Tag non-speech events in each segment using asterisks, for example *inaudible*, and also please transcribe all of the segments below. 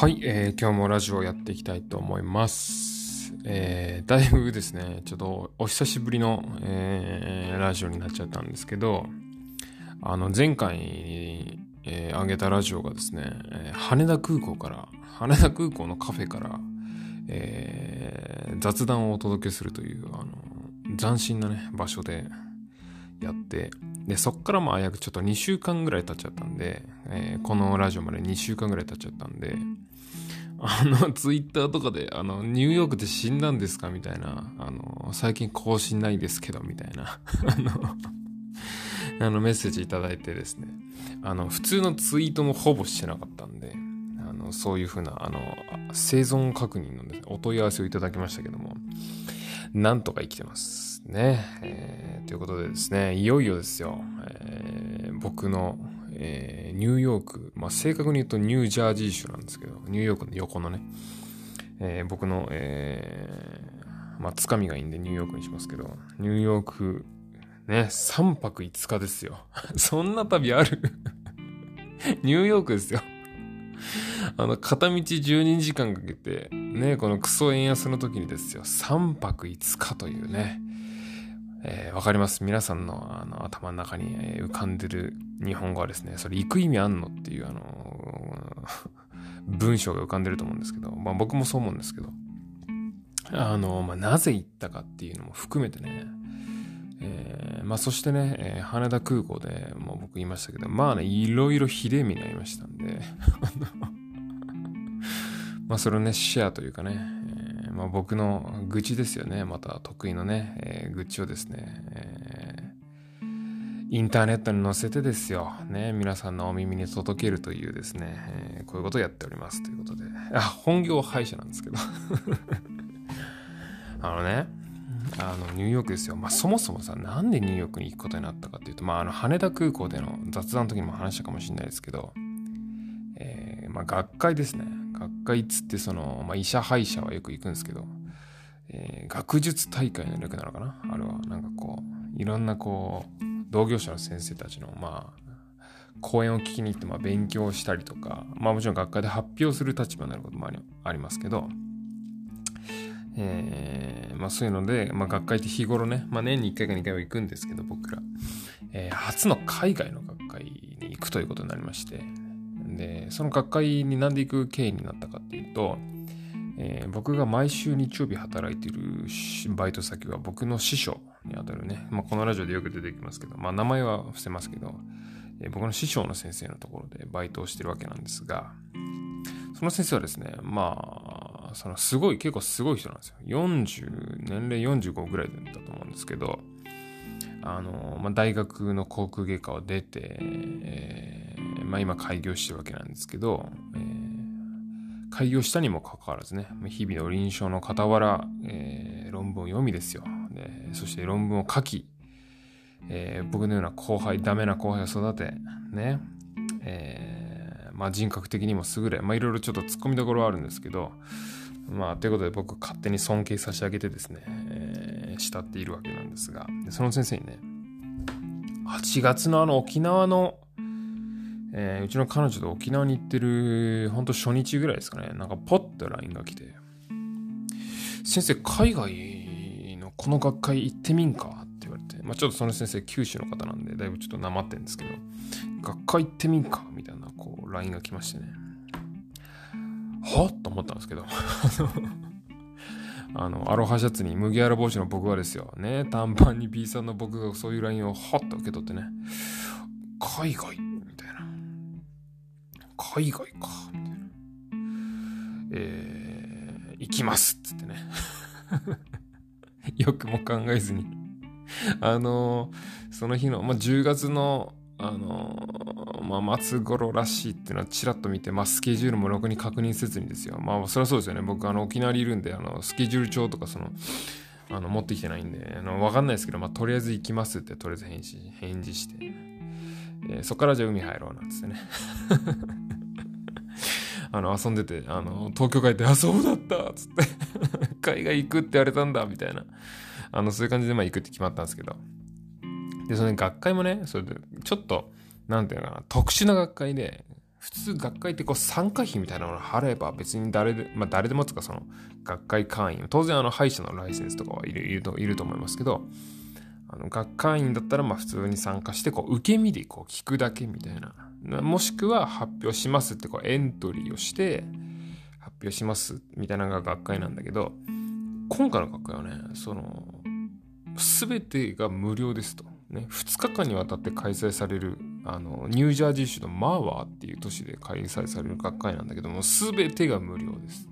はい、えー、今日もラジオやっていきたいと思います。えー、だいぶですね、ちょっとお久しぶりの、えー、ラジオになっちゃったんですけど、あの、前回、えー、上げたラジオがですね、え、羽田空港から、羽田空港のカフェから、え、雑談をお届けするという、あの、斬新なね、場所でやって、で、そっからまあ約ちょっと2週間ぐらい経っちゃったんで、えー、このラジオまで2週間ぐらい経っちゃったんで、あの、ツイッターとかで、あの、ニューヨークで死んだんですかみたいな、あの、最近更新ないですけど、みたいな、*laughs* あの、あの、メッセージいただいてですね、あの、普通のツイートもほぼしてなかったんで、あの、そういうふうな、あの、生存確認の、ね、お問い合わせをいただきましたけども、なんとか生きてます。ね。えー、ということでですね、いよいよですよ、えー、僕の、えー、ニューヨーク、まあ、正確に言うとニュージャージー州なんですけど、ニューヨークの横のね、えー、僕の、えー、まあ、つかみがいいんでニューヨークにしますけど、ニューヨーク、ね、3泊5日ですよ。*laughs* そんな旅ある？*laughs* ニューヨークですよ。*laughs* あの、片道12時間かけて、ね、このクソ円安の時にですよ、3泊5日というね、えー、わかります。皆さんのあの頭の中に浮かんでる日本語はですね、それ行く意味あんのっていうあの文章が浮かんでると思うんですけど、まあ僕もそう思うんですけど、あの、まあなぜ行ったかっていうのも含めてね、えー、まあそしてね、えー、羽田空港でもう僕言いましたけど、まあね、いろいろひでえ目になりましたんで、まあそれをね、シェアというかね、えまあ僕の愚痴ですよね。また得意のね、えー、愚痴をですね、えー、インターネットに載せてですよ。ね、皆さんのお耳に届けるというですね、え、こういうことをやっておりますということで。あ、本業は歯医者なんですけど。*laughs* あのね、あの、ニューヨークですよ。まあ、そもそもさ、なんでニューヨークに行くことになったかっていうと、まあ、あの、羽田空港での雑談の時にも話したかもしれないですけど、え、まあ、学会ですね。学会っつってその、まあ、医者歯医者はよく行くんですけど、えー、学術大会の略なのかな？あれは。なんかこういろんなこう同業者の先生たちのまあ講演を聞きに行ってまあ勉強したりとかまあもちろん学会で発表する立場になることもありますけどえー、まあそういうので、まあ学会って日頃ね、まあ年に1回か2回は行くんですけど僕ら、えー、初の海外の学会に行くということになりまして、で、その学会になんで行く経緯になったかっていうと、えー、僕が毎週日曜日働いているバイト先は僕の師匠にあたるね、まあ、このラジオでよく出てきますけど、まあ、名前は伏せますけど、えー、僕の師匠の先生のところでバイトをしてるわけなんですが、その先生はですね、まあ、そのすごい、結構すごい人なんですよ。40、年齢45ぐらいだったと思うんですけど、あの、まあ、大学の航空外科を出て、えー、まあ、今開業してるわけなんですけど、えー、開業したにもかかわらずね、日々の臨床の傍ら、えー、論文を読みですよ。でそして論文を書き、えー、僕のような後輩、ダメな後輩を育て、ね、え、まあ人格的にも優れ、まいろいろちょっと突っ込みどころはあるんですけど、まあということで僕勝手に尊敬差し上げてですね、え、慕っているわけなんですが、その先生にね、8月のあの沖縄の、えー、うちの彼女と沖縄に行ってる、ほんと初日ぐらいですかね、なんかポッと LINE が来て、先生、海外のこの学会行ってみんか？って言われて、まあちょっとその先生九州の方なんで、だいぶちょっとなまってるんですけど、学会行ってみんか？みたいな、こう、LINE が来ましてね、はっと思ったんですけど、*laughs* あの、アロハシャツに麦わら帽子の僕はですよ。ね、短パンに B さんの僕がそういう LINE をはっと受け取ってね、海外みたいな。海外か、みたいな。えー、行きますっつってね。*laughs* よくも考えずにあのー、その日の、まあ、10月のあのまあ、松頃らしいっていうのはちらっと見て、まあ、スケジュールもろくに確認せずにですよ。まあ、そりゃそうですよね。僕、あの、沖縄にいるんで、あの、スケジュール帳とか、その、あの、持ってきてないんで、あの、わかんないですけど、まあ、とりあえず行きますって、とりあえず返事、返事して、えー、そっからじゃあ海入ろうなんつってね。あの、遊んでて、あの、東京帰って、あ、そうだったっつって *laughs* 海外行くって言われたんだ、みたいな。あの、そういう感じで、まあ、行くって決まったんですけど。で、その学会もね、それで、ちょっと、なんていうのかな、特殊な学会で、普通学会ってこう参加費みたいなものを払えば別に誰で、まあ誰でもつかその学会会員、当然あの歯医者のライセンスとかはいるいると思いますけど、あの学会員だったらまあ普通に参加してこう受け身でこう聞くだけみたいな。もしくは発表しますってこうエントリーをして発表しますみたいなのが学会なんだけど、今回の学会はね、その、すべてが無料ですと。ね、2日間にわたって開催されるあのニュージャージー州のマーワーっていう都市で開催される学会なんだけども全てが無料です。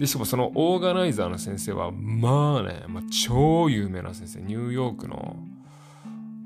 でしかもそのオーガナイザーの先生はまあね、まあ、超有名な先生ニューヨークの、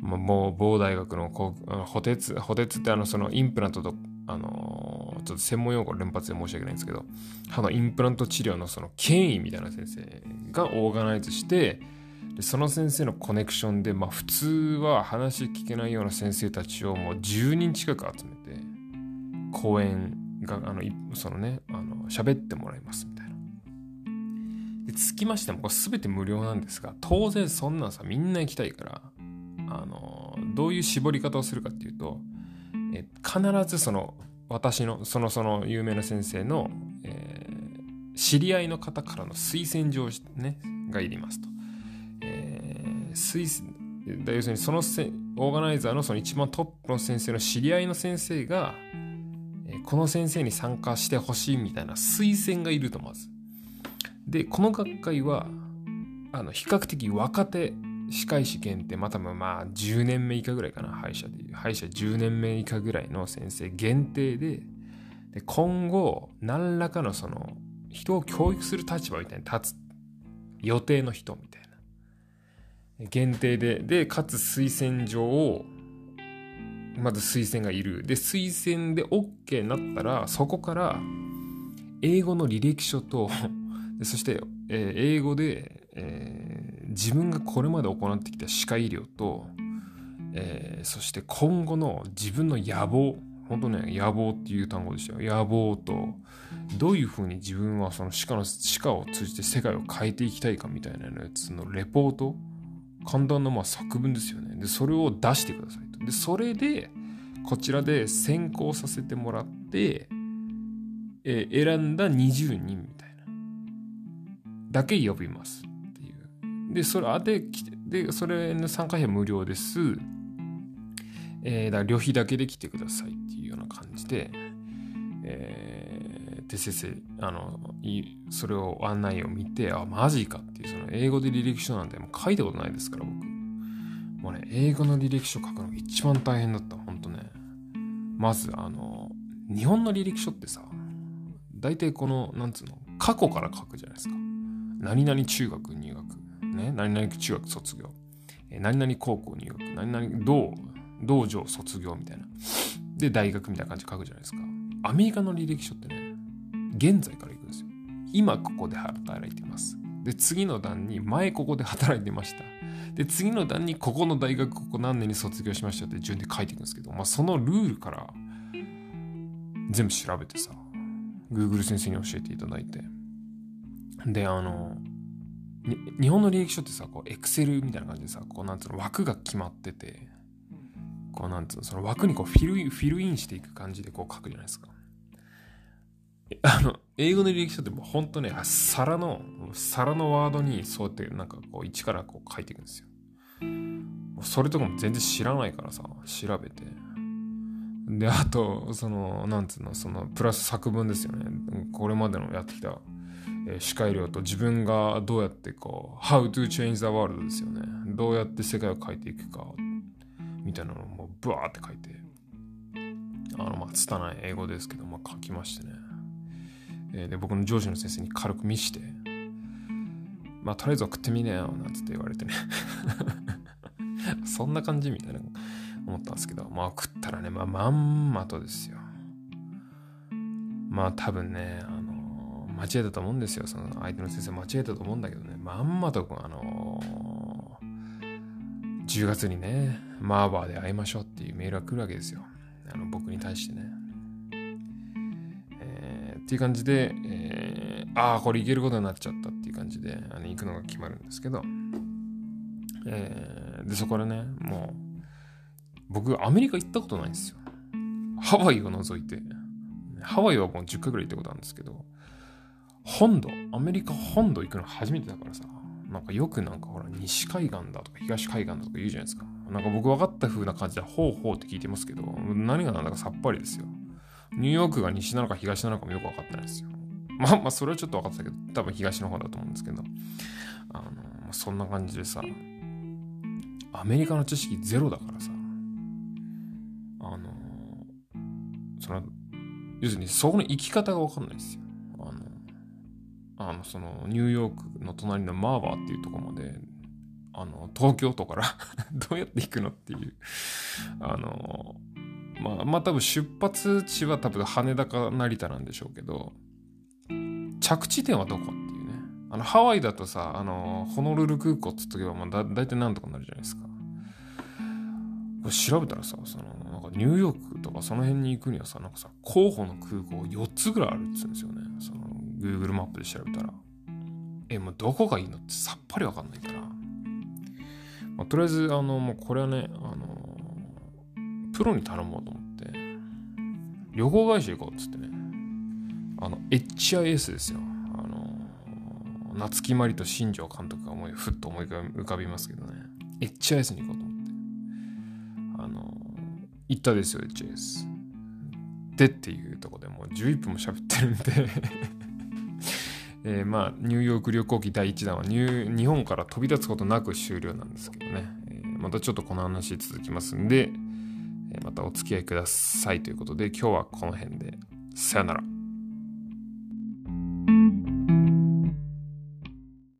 まあ、もう某大学の補鉄補鉄ってあのそのインプラントとあのー、ちょっと専門用語連発で申し訳ないんですけど歯のインプラント治療のその権威みたいな先生がオーガナイズしてでその先生のコネクションで、まあ、普通は話聞けないような先生たちをもう10人近く集めて講演があのそのねあの喋ってもらいます。でつきましてもこれ全て無料なんですが当然そんなんさみんな行きたいからあのどういう絞り方をするかっていうとえ必ずその私のそのその有名な先生の、えー、知り合いの方からの推薦状、ね、がいりますと。え推薦要するにそのせオーガナイザーのその一番トップの先生の知り合いの先生が、えこの先生に参加してほしいみたいな推薦がいるとまず。で、この学会は、あの、比較的若手歯科医師限定、またまあ10年目以下ぐらいかな、歯医者でいう。歯医者10年目以下ぐらいの先生限定で、で今後、何らかのその、人を教育する立場みたいに立つ予定の人みたいな。限定で、で、かつ推薦状を、まず推薦がいる。で、推薦で OK になったら、そこから、英語の履歴書とそして、えー、英語で、えー、自分がこれまで行ってきた歯科医療と、えー、そして今後の自分の野望、本当ね、野望っていう単語でしたよ。野望と、どういうふうに自分はその歯科の、歯科を通じて世界を変えていきたいかみたいなやつのレポート簡単なまあ作文ですよね。で、それを出してくださいと。で、それで、こちらで選考させてもらって、えー、選んだ20人みたいな。だけ呼びますっていう。で、それ、あで、で、それの参加費は無料です。えー、だ旅費だけで来てくださいっていうような感じで、えー、で、先生、あの、いそれを案内を見て、あ、マジかっていう、その英語で履歴書なんてもう書いたことないですから、僕。もうね、英語の履歴書書くのが一番大変だった、ほんとね。まず、あの、日本の履歴書ってさ、大体この、なんつうの、過去から書くじゃないですか。何々中学入学、ね、何々中学卒業、え何々高校入学、何々道、道場卒業みたいな。で、大学みたいな感じで書くじゃないですか。アメリカの履歴書ってね、現在から行くんですよ。今ここで働いてます。で、次の段に前ここで働いてました。で、次の段にここの大学ここ何年に卒業しましたって順で書いていくんですけど、まあそのルールから全部調べてさ、Google 先生に教えていただいて。で、あの、日本の履歴書ってさ、こう、エクセルみたいな感じでさ、こう、なんつうの、枠が決まってて、こう、なんつうの、その枠にこうフィル、フィルインしていく感じでこう書くじゃないですか。あの、英語の履歴書ってもうほんとね、皿の、皿のワードにそうやってなんかこう一からこう書いていくんですよ。それとかも全然知らないからさ、調べて。で、あと、その、なんつうの、その、プラス作文ですよね。これまでのやってきた、えー、司会料と自分がどうやってこう、How to change the world ですよね。どうやって世界を変えていくか、みたいなのをもうブワーって書いて、あの、まあ、拙い英語ですけど、まあ、書きましてね。え、で僕の上司の先生に軽く見してまあとりあえず送ってみねよなんつって言われてね *laughs* そんな感じみたいな思ったんですけどまあ送ったらねまあまんまとですよまあ多分ねあの間違えたと思うんですよ。その相手の先生間違えたと思うんだけどね。まんまとあの10月にねマーバーで会いましょうっていうメールが来るわけですよ。あの僕に対してね。えっていう感じで、えー、ああ、これ行けることになっちゃったっていう感じで、あの行くのが決まるんですけど、えー、で、そこでね、もう、僕、アメリカ行ったことないんですよ。ハワイを除いて、ハワイはもう10回ぐらい行ったことあるんですけど、本土、アメリカ本土行くの初めてだからさ、なんかよくなんかほら、西海岸だとか東海岸だとか言うじゃないですか。なんか僕分かった風な感じで、ほうほうって聞いてますけど、何が何だかさっぱりですよ。ニューヨークが西なのか東なのかもよく分かってないですよ。まあまあ、それはちょっと分かってたけど、多分東の方だと思うんですけど、あの、そんな感じでさ、アメリカの知識ゼロだからさ、あの、その、要するにそこの生き方が分かんないですよ。の、その、ニューヨークの隣のマーバーっていうとこまで、あの、東京都から *laughs* どうやって行くのっていう、あの、まあ、まあ多分出発地は多分羽田か成田なんでしょうけど、着地点はどこっていうね。あの、ハワイだとさ、あの、ホノルル空港っつっとけば、まあだ、だいたいなんとかなるじゃないですか。これ調べたらさ、その、なんかニューヨークとかその辺に行くにはさ、なんかさ、候補の空港4つぐらいあるっつうんですよね。Google マップで調べたら。え、もうどこがいいの？ってさっぱりわかんないから。まあ、とりあえず、あの、もうこれはね、あの、プロに頼もうと思って、旅行会社行こうっつってね。あの、HIS ですよ。あの、夏木マリと新庄監督が思い、ふっと思い浮かびますけどね。HIS に行こうと思って。あの、行ったですよ、HIS。でっていうとこでもう11分も喋ってるんでえー、まあ、ニューヨーク旅行記第1弾は日本から飛び立つことなく終了なんですけどね。えー、またちょっとこの話続きますんで、えー、またお付き合いくださいということで、今日はこの辺で、さよなら。